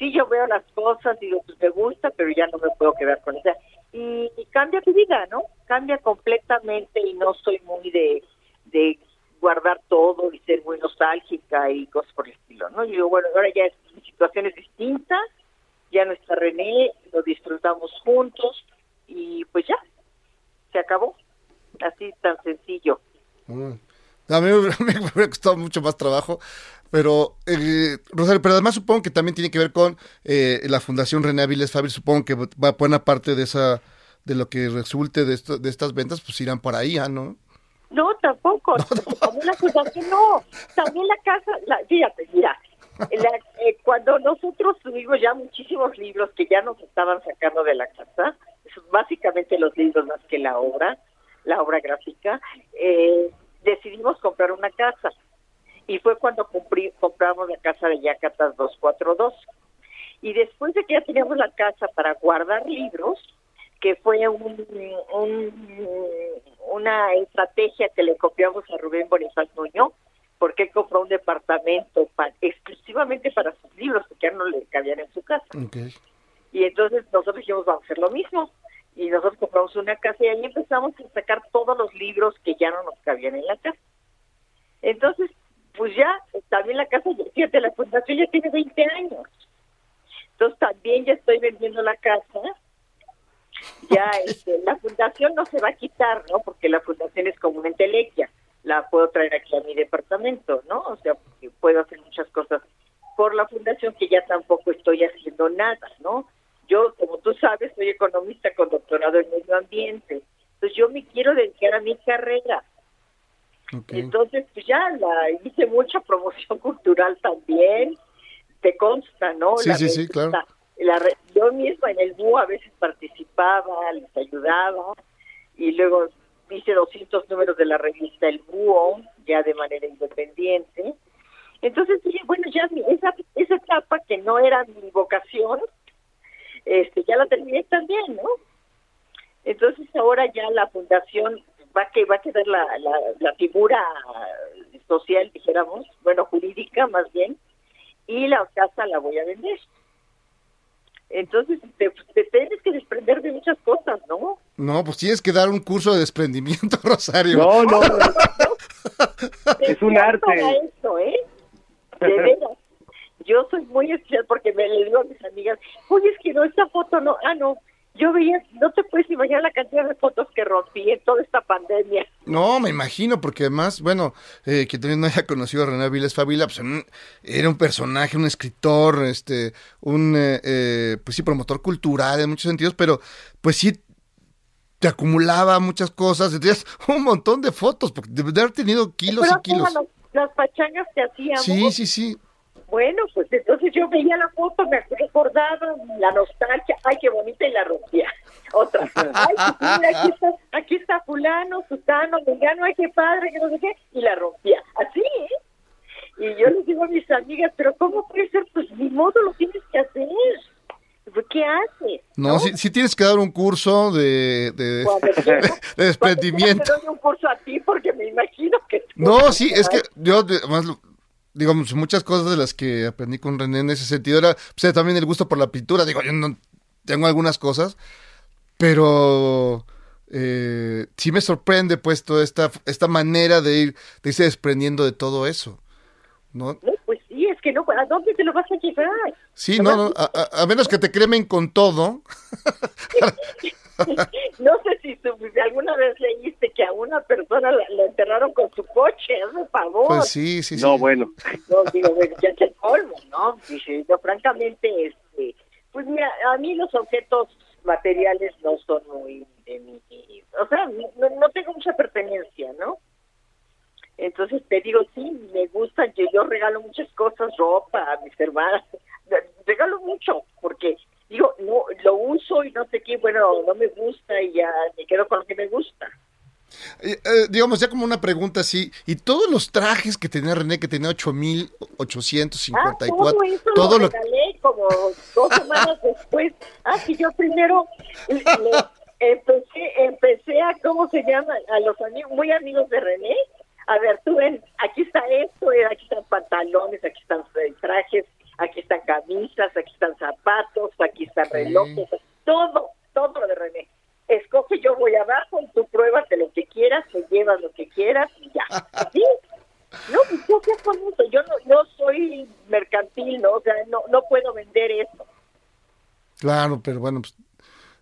Sí, yo veo las cosas y digo, pues me gusta, pero ya no me puedo quedar con esa. Y, y cambia tu vida, ¿no? Cambia completamente y no soy muy de, de guardar todo y ser muy nostálgica y cosas por el estilo, ¿no? Yo digo, bueno, ahora ya es, mi situación es distinta, ya no está René, lo disfrutamos juntos y pues ya, se acabó. Así tan sencillo. Mm. A mí *laughs* me, hubiera costado mucho más trabajo, pero, eh, Rosario, pero además supongo que también tiene que ver con eh, la Fundación René Aviles Fabri, supongo que va buena parte de esa de lo que resulte de, esto, de estas ventas, pues irán por ahí, ¿ah, ¿no? No, tampoco. *laughs* También la fundación, no. También la casa, la, fíjate, mira, eh, cuando nosotros tuvimos ya muchísimos libros que ya nos estaban sacando de la casa, básicamente los libros más que la obra, la obra gráfica, eh, decidimos comprar una casa. Y fue cuando compramos la casa de Yacatas 242. Y después de que ya teníamos la casa para guardar libros, que fue un, una estrategia que le copiamos a Rubén Bonifaz Nuño, porque él compró un departamento exclusivamente para sus libros, que ya no le cabían en su casa. Y entonces nosotros dijimos, vamos a hacer lo mismo. Y nosotros compramos una casa y ahí empezamos a sacar todos los libros que ya no nos cabían en la casa. Entonces, pues ya, también la casa, fíjate, la fundación ya tiene 20 años. Entonces también ya estoy vendiendo la casa ya este, la fundación no se va a quitar, ¿no? Porque la fundación es como una entelequia, la puedo traer aquí a mi departamento, ¿no? O sea, puedo hacer muchas cosas por la fundación que ya tampoco estoy haciendo nada, ¿no? Yo, como tú sabes, soy economista con doctorado en medio ambiente, entonces yo me quiero dedicar a mi carrera. Entonces, pues ya la, hice mucha promoción *laughs* cultural también, te consta, ¿no? Sí, sí, sí, claro la, yo misma en el BU a veces participaba, les ayudaba y luego hice 200 números de la revista El Búho, ya de manera independiente. Entonces dije, bueno, ya esa, esa etapa que no era mi vocación, este ya la terminé también, ¿no? Entonces ahora ya la fundación va que va a quedar la, la, la figura social, dijéramos, bueno, jurídica más bien, y la casa la voy a vender. Entonces te, tienes que desprender de muchas cosas, ¿no? No, pues tienes que dar un curso de desprendimiento, *laughs* Rosario. No, no. *laughs* es un arte. Eso, ¿eh? De veras. Yo soy muy especial porque me le digo a mis amigas, oye, es que no, esta foto no, ah, no, yo veía, no te puedes imaginar la cantidad de fotos que rompí en toda esta pandemia. No, me imagino, porque además, bueno, eh, que también no haya conocido a René Viles Fabila, pues era un personaje, un escritor, este, un, eh, eh, pues sí, promotor cultural en muchos sentidos, pero pues sí te acumulaba muchas cosas, tenías *laughs* un montón de fotos, porque debe haber tenido kilos y kilos. las pachangas que hacíamos. Sí, sí, sí. Bueno, pues entonces yo veía la foto, me recordaba la nostalgia, ay, qué bonita, y la rompía. *laughs* Otra, ay, aquí está, aquí está fulano, sutano, mengano, ay, qué padre, que no sé qué, y la rompía. Así, ¿eh? Y yo les digo a mis amigas, pero ¿cómo puede ser? Pues ni modo lo tienes que hacer. ¿Qué haces? No, Sí, tienes que dar un curso de, de, *laughs* de desprendimiento. Te doy un curso a ti porque me imagino que... No, sí, es que yo además digamos, muchas cosas de las que aprendí con René en ese sentido era pues, también el gusto por la pintura. Digo, yo no tengo algunas cosas, pero eh, sí me sorprende pues toda esta, esta manera de, ir, de irse desprendiendo de todo eso. ¿no? pues sí, es que no, ¿a dónde te lo vas a llevar? Sí, no, no, a, menos que te cremen con todo. *laughs* *laughs* no sé si alguna vez leíste que a una persona la, enterraron con su coche, por favor. Pues sí, sí, sí. No, bueno. No, digo, bueno, ya es el colmo, ¿no? Dice, yo francamente, este, pues mira, a mí los objetos materiales no son muy de mi, o sea, no, tengo mucha pertenencia, ¿no? Entonces te digo, sí, me gustan, yo, yo regalo muchas cosas, ropa a mis hermanas, *laughs* regalo mucho, lo y no sé qué, bueno, no me gusta y ya me quedo con lo que me gusta. Eh, eh, digamos, ya como una pregunta así, ¿y todos los trajes que tenía René, que tenía 8.854? Ah, todo todo lo regalé como dos semanas *laughs* después. Ah, sí, yo primero empecé, empecé a, ¿cómo se llama? A los amigos, muy amigos de René. A ver, tú ven, aquí está esto, eh, aquí están pantalones, aquí están trajes, aquí están camisas, aquí están zapatos, aquí están relojes, todo, todo lo de René. Escoge, yo voy abajo y tú pruébate lo que quieras, te llevas lo que quieras y ya. *laughs* ¿Sí? No, pues yo qué con eso, yo no, no soy mercantil, ¿no? O sea, no, no puedo vender eso. Claro, pero bueno, pues,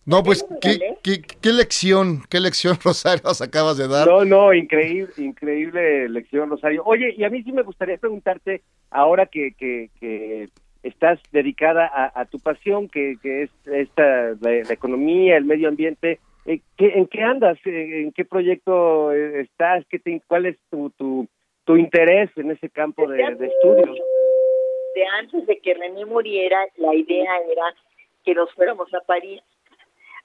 no, pues, ¿qué, qué, qué lección, qué lección, *laughs* Rosario, nos acabas de dar? No, no, increíble, increíble lección, Rosario. Oye, y a mí sí me gustaría preguntarte, ahora que, que, que estás dedicada a, a tu pasión, que, que es esta, la, economía, el medio ambiente, eh, ¿qué, ¿en qué andas? Eh, ¿En qué proyecto eh, estás? ¿Qué te, ¿Cuál es tu, tu, tu interés en ese campo de, de estudios? De antes de que René muriera, la idea era que nos fuéramos a París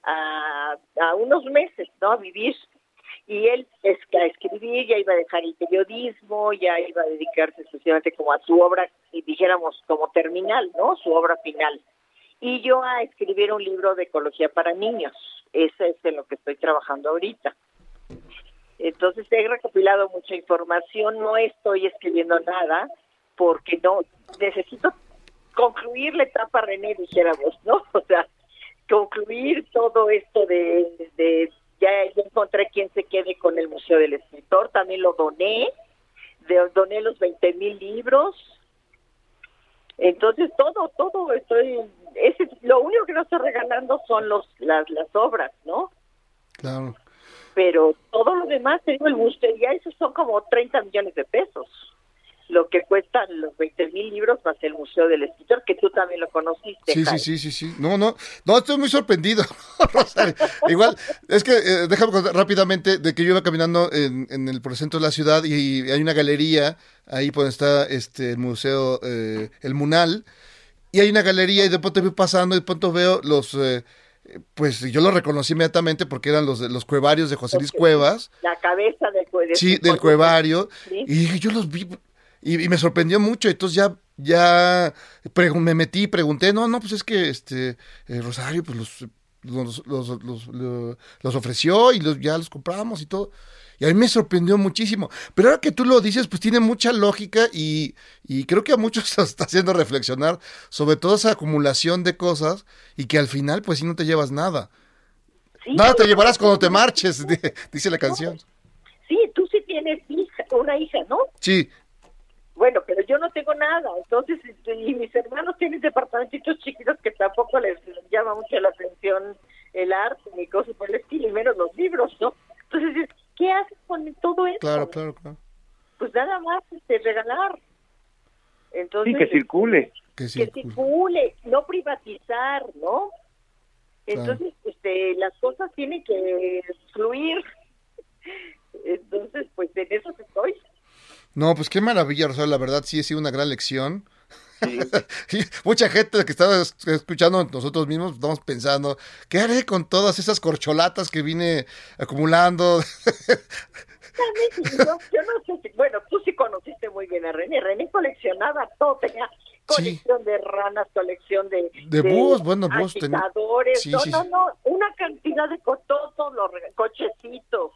a, a unos meses, ¿no? A vivir. Y él es a escribir, ya iba a dejar el periodismo, ya iba a dedicarse exclusivamente como a su obra, y dijéramos como terminal, ¿no? Su obra final. Y yo a escribir un libro de ecología para niños. Eso es en lo que estoy trabajando ahorita. Entonces he recopilado mucha información, no estoy escribiendo nada, porque no necesito concluir la etapa René, dijéramos, ¿no? *laughs* O sea, concluir todo esto de ya, ya encontré quien se quede con el Museo del Escritor, también lo doné, de, doné los 20 mil libros, entonces todo, todo estoy, ese, lo único que no estoy regalando son los, las, las obras, ¿no? Claro. Pero todo lo demás, tengo el museo, ya esos son como 30 millones de pesos lo que cuestan los 20 mil libros más el Museo del Escritor, que tú también lo conociste. Sí, sí, sí, sí, sí. No, no, no, estoy muy sorprendido, *laughs* Rosario. Igual, es que eh, déjame contar rápidamente de que yo iba caminando en, en el por el centro de la ciudad y, hay una galería ahí donde está este el museo, eh, el Munal, y hay una galería y de pronto voy pasando y de pronto veo los... Eh, pues yo lo reconocí inmediatamente porque eran los los cuevarios de José Luis Cuevas. La cabeza del, cuevario. Sí, del cuevario. ¿Sí? Y yo los vi, y, y, me sorprendió mucho, entonces ya ya me metí y pregunté, no, no, pues es que este eh, Rosario pues los los, los, los, los, ofreció y los, ya los compramos y todo. Y a mí me sorprendió muchísimo. Pero ahora que tú lo dices, pues tiene mucha lógica y, y creo que a muchos *laughs* está haciendo reflexionar sobre toda esa acumulación de cosas y que al final pues si no te llevas nada. Sí, nada te llevarás cuando te marches, *laughs* dice la canción. Sí, tú sí tienes hija, una hija, ¿no? Sí, bueno, pero yo no tengo nada, entonces, y mis hermanos tienen departamentitos chiquitos que tampoco les llama mucho la atención el arte ni cosas por el estilo, y menos los libros, ¿no? Entonces, ¿qué haces con todo eso? Claro, claro, claro. Pues nada más este, regalar. Entonces, sí, que circule. Que circule. que circule, no privatizar, ¿no? Entonces, claro. este, las cosas tienen que fluir. *laughs* Entonces, pues en eso estoy. No, pues qué maravilla, Rosario, la verdad sí ha sido una gran lección. Sí. *laughs* Mucha gente que estaba escuchando nosotros mismos estamos pensando, ¿qué haré con todas esas corcholatas que vine acumulando? yo, yo, no sé si, bueno, tú sí conociste muy bien a René. René coleccionaba todo, tenía colección sí. de ranas, colección de, de, de búhos, bueno, búhos agitadores, sí, no, sí, no, no, una cantidad de co todo los cochecitos,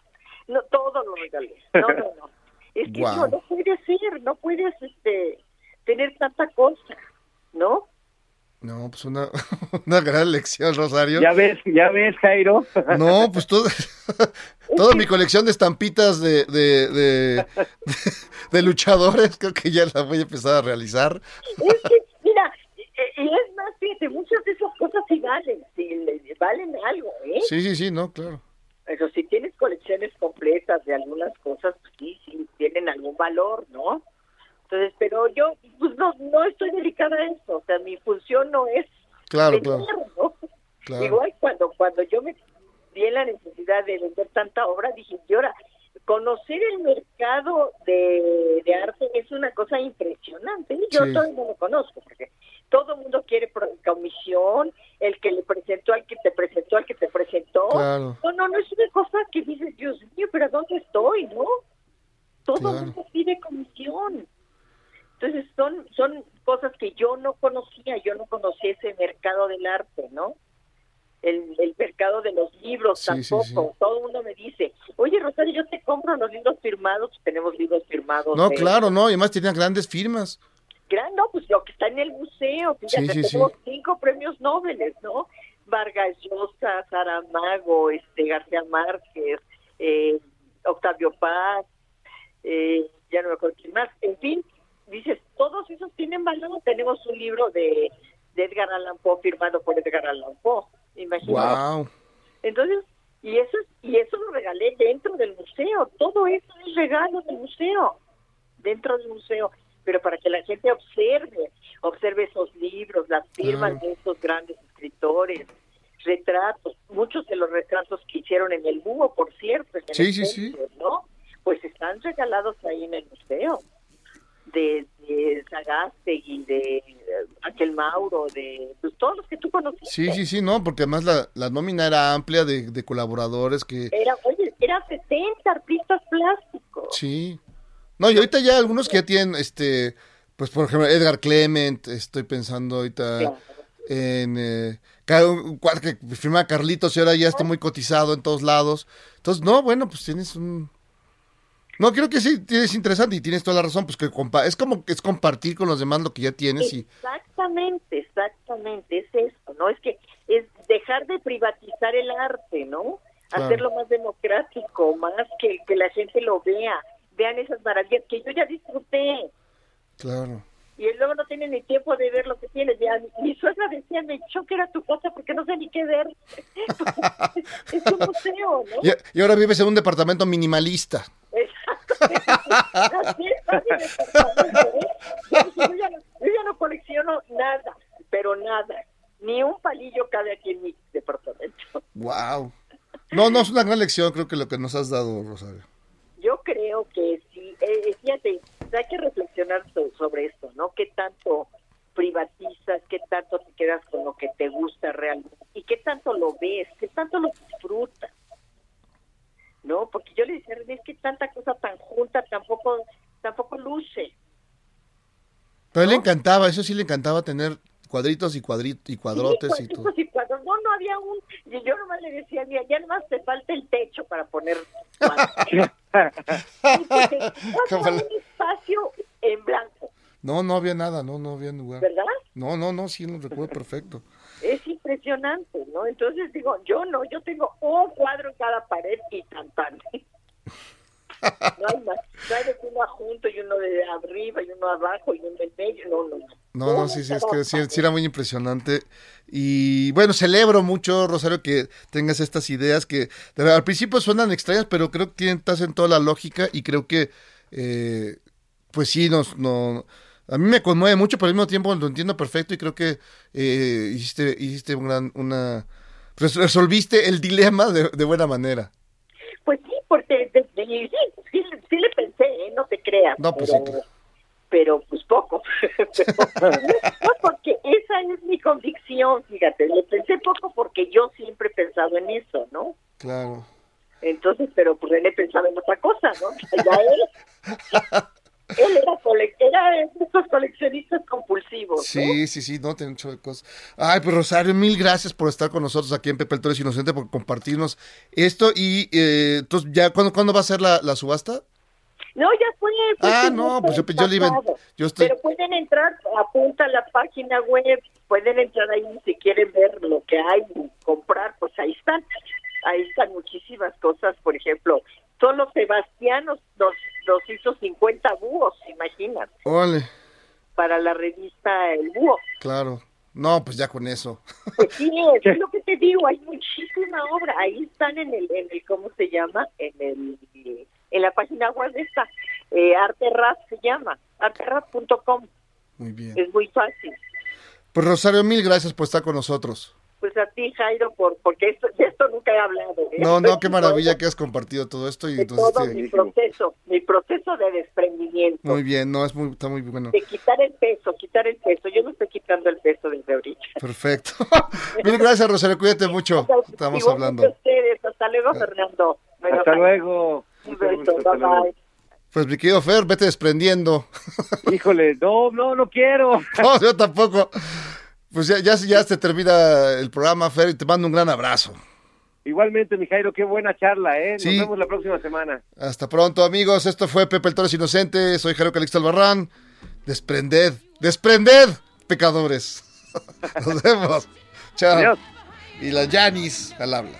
no, todo lo regalé. No, no, no. Es que wow. no, no puedes ser, no puedes este, tener tanta cosa, ¿no? No, pues una, *laughs* una gran lección, Rosario. Ya ves, ya ves, Jairo. No, pues todo, *laughs* *laughs* toda mi colección de estampitas de, de, de, de, de luchadores creo que ya la voy a empezar a realizar. Es que, mira, y es más, fíjate, muchas de esas cosas sí valen, sí, valen algo, ¿eh? Sí, sí, sí, no, claro. Pero si tienes colecciones completas de algunas cosas, pues sí, sí, tienen algún valor, ¿no? Entonces, pero yo, pues no, no estoy dedicada a eso, o sea, mi función no es claro, vender, claro. ¿no? claro. Igual cuando, cuando yo me vi en la necesidad de vender tanta obra, dije, y ahora, conocer el mercado de, de arte es una cosa impresionante, yo sí. todavía no lo conozco, porque todo el mundo quiere comisión, el que le presentó al que te presentó, al que te presentó. Claro. No, no, no es una cosa que dices, Dios mío, pero ¿dónde estoy, no? Todo Claro. el mundo pide comisión. Entonces son, son cosas que yo no conocía, yo no conocía ese mercado del arte, ¿no? El, el mercado de los libros Sí, tampoco. sí. Todo el mundo me dice, oye Rosario, yo te compro los libros firmados, tenemos libros firmados. No, de- claro, no, y además tenían grandes firmas. gran, no, pues lo que está en el museo, fíjate, tenemos cinco premios Nobel, ¿no? Vargas Llosa, Saramago, este, García Márquez, eh, Octavio Paz, eh, ya no me acuerdo quién más, en fin, dices, todos esos tienen valor, tenemos un libro de, de Edgar Allan Poe firmado por Edgar Allan Poe. Imagínate. Wow. Entonces, y eso y eso lo regalé dentro del museo. Todo eso es regalo del museo, dentro del museo. Pero para que la gente observe, observe esos libros, las firmas Ah. de esos grandes escritores, retratos, muchos de los retratos que hicieron en el búho, por cierto, en el Sí, sí, sí. centro, ¿no? Pues están regalados ahí en el museo. De, de Sagástegui, de eh, Aquel Mauro, de pues, todos los que tú conoces. Sí, sí, sí, no, porque además la, la nómina era amplia de, de colaboradores que... Era, oye, eran 70 artistas plásticos. Sí. No, y ahorita ya algunos que ya tienen, este, pues por ejemplo, Edgar Clement, estoy pensando ahorita Claro. en... Eh, que firma Carlitos y ahora ya está muy cotizado en todos lados. Entonces, no, bueno, pues tienes un... No, creo que sí, tienes interesante y tienes toda la razón, pues que compa es como que es compartir con los demás lo que ya tienes y... Exactamente, exactamente, es eso, ¿no? Es que es dejar de privatizar el arte, ¿no? Claro. Hacerlo más democrático, más que, que la gente lo vea, vean esas maravillas que yo ya disfruté Claro. y luego no tienen ni tiempo de ver lo que tienes. Ya, mi suegra decía, me choque era tu casa porque no sé ni qué ver. *laughs* es un museo, ¿no? Y, y ahora vives en un departamento minimalista. Así es, ¿eh? Yo dije, yo ya no- yo ya no colecciono nada, pero nada. Ni un palillo cabe aquí en mi departamento. Wow. No, no, es una gran lección, creo que lo que nos has dado, Rosario. Yo creo que sí, eh, fíjate, hay que reflexionar so- sobre esto, ¿no? ¿Qué tanto privatizas, qué tanto te quedas con lo que te gusta realmente y qué tanto lo ves, qué tanto lo disfrutas? ¿No? Porque yo le decía, a René, es que tanta cosa tan junta tampoco tampoco luce. Pero a él le encantaba, eso sí le encantaba tener cuadritos y cuadritos y cuadrotes Sí, y todo. y cuadros. No, no había un. Y yo nomás le decía, mira, ya nomás te falta el techo para poner. cuadros". No *laughs* había un espacio en blanco, No, no había nada, no, no había lugar. ¿verdad? No, no, no, sí lo recuerdo perfecto. Es impresionante, ¿no? Entonces digo, yo no, yo tengo un cuadro en cada pared y tan tan. No hay más. No hay uno junto y uno de arriba y uno abajo y uno en medio. No, no, no. No, no, sí, sí, es que sí, sí era muy impresionante. Y bueno, celebro mucho, Rosario, que tengas estas ideas que de verdad, al principio suenan extrañas, pero creo que tienen, hacen toda la lógica y creo que, eh, pues sí, nos, no, a mí me conmueve mucho, pero al mismo tiempo lo entiendo perfecto y creo que eh, hiciste, hiciste un gran, una, resolviste el dilema de, de buena manera. Pues sí, porque de- de- sí, sí, sí le pensé, ¿eh? no te creas. No, pues pero, sí, claro. pero pues poco. *laughs* Pero, no, porque esa es mi convicción, fíjate, le pensé poco porque yo siempre he pensado en eso, ¿no? Claro. Entonces, pero pues René pensaba en otra cosa, ¿no? Ya él, *laughs* él era, cole- era de esos coleccionistas compulsivos, ¿no? Sí, sí, sí, no, tiene mucho de cosas. Ay, pues Rosario, mil gracias por estar con nosotros aquí en Pepe el Toro es Inocente, por compartirnos esto. Y eh, entonces, ya ¿cuándo, ¿cuándo va a ser la, la subasta? No, ya fue. Ah, el no, pues yo, yo le iba. Yo estoy. Pero pueden entrar, apunta a la página web, pueden entrar ahí si quieren ver lo que hay y comprar, pues ahí están. Ahí están muchísimas cosas, por ejemplo, solo Sebastián nos, nos, hizo 50 búhos, imaginas, Órale, para la revista El Búho. claro. No, pues ya con eso. Pues sí, *laughs* es lo que te digo, hay muchísima obra, ahí están en el, en el ¿cómo se llama? En el, en la página web esta, eh, Arterraz se llama, arterraz.com, Muy bien. es muy fácil. Pues Rosario, mil gracias por estar con nosotros. Pues a ti, Jairo, por, porque esto, de esto nunca he hablado. ¿eh? No, no, qué maravilla que has compartido todo esto y De entonces todo este, mi proceso, mi proceso de desprendimiento, muy bien, no, es muy, está muy bueno. de quitar el peso, quitar el peso. Yo no estoy quitando el peso desde ahorita. Perfecto. *laughs* mil gracias, Rosario, cuídate mucho. Estamos hablando. Ah. ustedes. Hasta luego, Fernando. Bueno, Hasta luego. Un beso, bye luego. bye. Pues mi querido Fer, vete desprendiendo. Híjole, no, no, no quiero. *laughs* No, yo tampoco. Pues ya, ya, ya se termina el programa, Fer, y te mando un gran abrazo. Igualmente, mi Jairo, qué buena charla, ¿eh? Nos vemos la próxima semana. Hasta pronto, amigos. Esto fue Pepe el Toro es Inocente. Soy Jairo Calixto Albarrán. Desprended, desprended, pecadores. *laughs* Nos vemos. Chao. Adiós. Y la Yanis al habla.